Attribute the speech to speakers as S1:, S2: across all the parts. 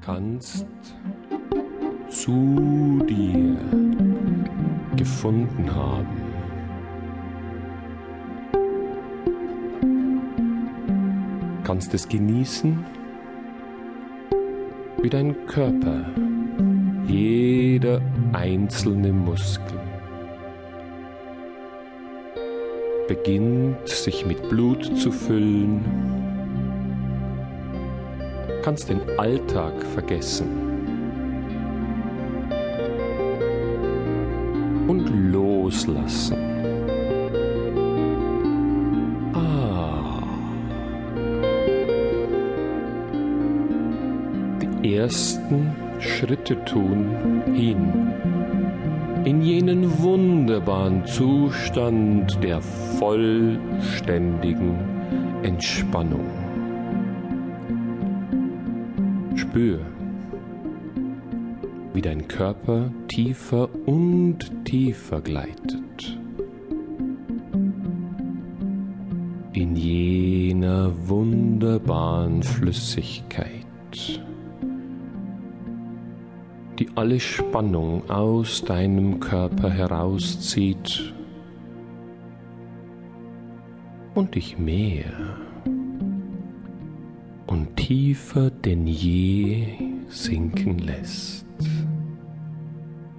S1: kannst zu dir gefunden haben. Kannst es genießen, wie dein Körper, jeder einzelne Muskel beginnt sich mit Blut zu füllen, kannst den Alltag vergessen und loslassen. Ah. Die ersten Schritte tun hin in jenen wunderbaren Zustand der vollständigen Entspannung. Spür, wie dein Körper tiefer und tiefer gleitet. In jener wunderbaren Flüssigkeit die alle Spannung aus deinem Körper herauszieht und dich mehr und tiefer denn je sinken lässt,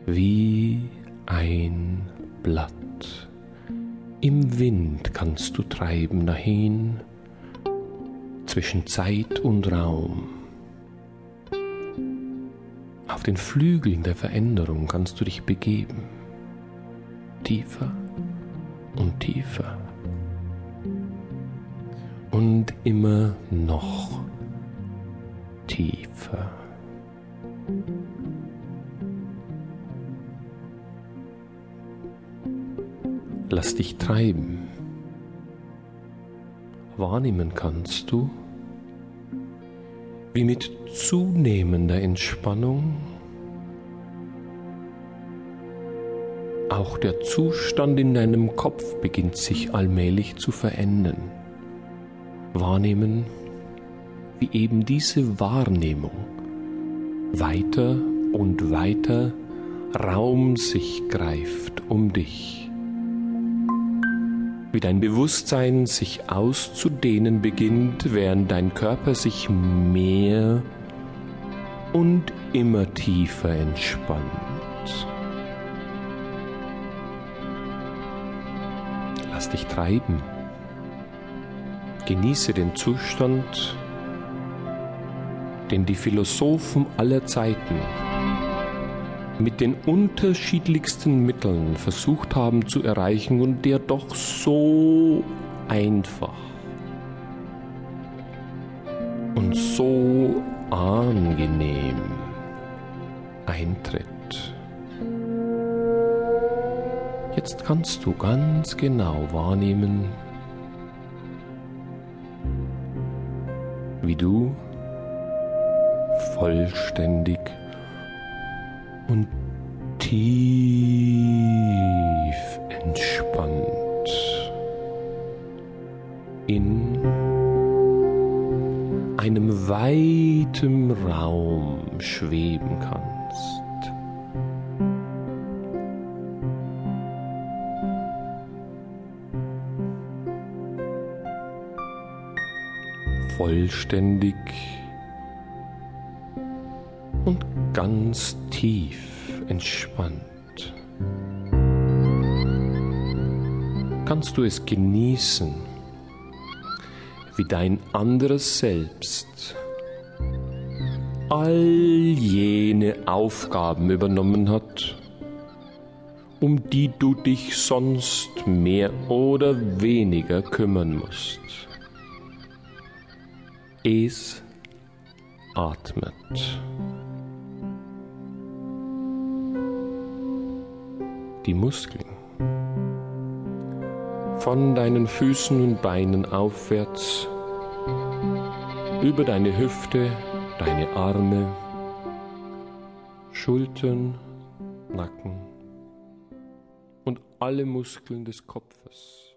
S1: wie ein Blatt. Im Wind kannst du treiben dahin zwischen Zeit und Raum auf den Flügeln der Veränderung kannst du dich begeben. Tiefer und tiefer. Und immer noch tiefer. Lass dich treiben. Wahrnehmen kannst du, wie mit zunehmender Entspannung auch der Zustand in deinem Kopf beginnt sich allmählich zu verändern. Wahrnehmen, wie eben diese Wahrnehmung weiter und weiter Raum sich greift um dich wie dein Bewusstsein sich auszudehnen beginnt, während dein Körper sich mehr und immer tiefer entspannt. Lass dich treiben. Genieße den Zustand, den die Philosophen aller Zeiten mit den unterschiedlichsten Mitteln versucht haben zu erreichen und der doch so einfach und so angenehm eintritt. Jetzt kannst du ganz genau wahrnehmen, wie du vollständig und tief entspannt in einem weiten Raum schweben kannst. Vollständig und ganz tief entspannt. Kannst du es genießen, wie dein anderes Selbst all jene Aufgaben übernommen hat, um die du dich sonst mehr oder weniger kümmern musst. Es atmet. Die Muskeln. Von deinen Füßen und Beinen aufwärts, über deine Hüfte, deine Arme, Schultern, Nacken und alle Muskeln des Kopfes.